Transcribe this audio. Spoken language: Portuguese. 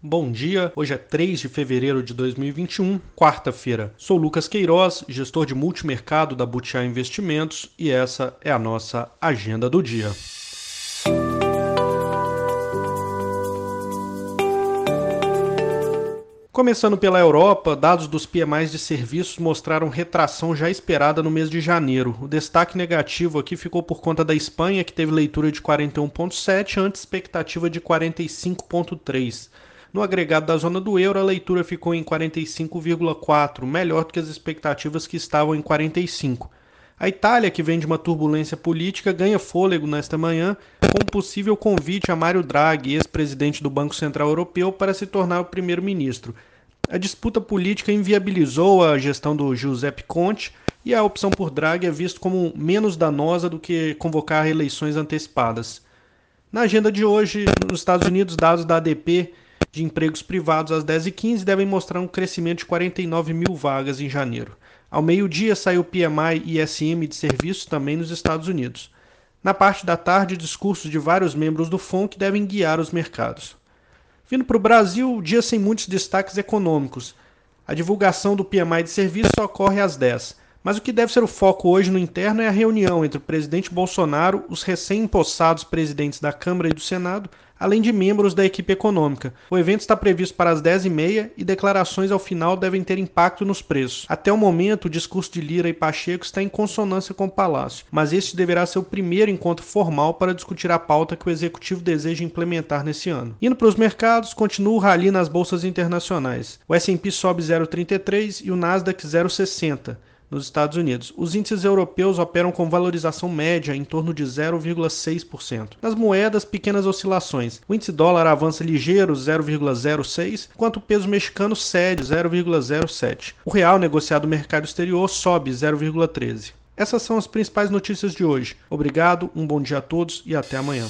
Bom dia, hoje é 3 de fevereiro de 2021, quarta-feira. Sou Lucas Queiroz, gestor de multimercado da Butiá Investimentos e essa é a nossa agenda do dia. Começando pela Europa, dados dos PMIs de serviços mostraram retração já esperada no mês de janeiro. O destaque negativo aqui ficou por conta da Espanha, que teve leitura de 41,7 antes expectativa de 45,3. No agregado da zona do euro, a leitura ficou em 45,4, melhor do que as expectativas que estavam em 45. A Itália, que vem de uma turbulência política, ganha fôlego nesta manhã com um possível convite a Mário Draghi, ex-presidente do Banco Central Europeu, para se tornar o primeiro-ministro. A disputa política inviabilizou a gestão do Giuseppe Conte e a opção por Draghi é vista como menos danosa do que convocar eleições antecipadas. Na agenda de hoje, nos Estados Unidos, dados da ADP de empregos privados às 10h15 devem mostrar um crescimento de 49 mil vagas em janeiro. Ao meio-dia saiu o PMI e ISM de serviços também nos Estados Unidos. Na parte da tarde, discursos de vários membros do FONC devem guiar os mercados. Vindo para o Brasil, dia sem muitos destaques econômicos. A divulgação do PMI de serviços ocorre às 10. Mas o que deve ser o foco hoje no interno é a reunião entre o presidente Bolsonaro, os recém-impossados presidentes da Câmara e do Senado, além de membros da equipe econômica. O evento está previsto para as 10h30 e declarações ao final devem ter impacto nos preços. Até o momento, o discurso de Lira e Pacheco está em consonância com o Palácio, mas este deverá ser o primeiro encontro formal para discutir a pauta que o Executivo deseja implementar nesse ano. Indo para os mercados, continua o rally nas bolsas internacionais. O S&P sobe 0,33 e o Nasdaq 0,60 nos Estados Unidos. Os índices europeus operam com valorização média em torno de 0,6%. Nas moedas, pequenas oscilações. O índice dólar avança ligeiro 0,06, enquanto o peso mexicano cede 0,07. O real negociado no mercado exterior sobe 0,13. Essas são as principais notícias de hoje. Obrigado, um bom dia a todos e até amanhã.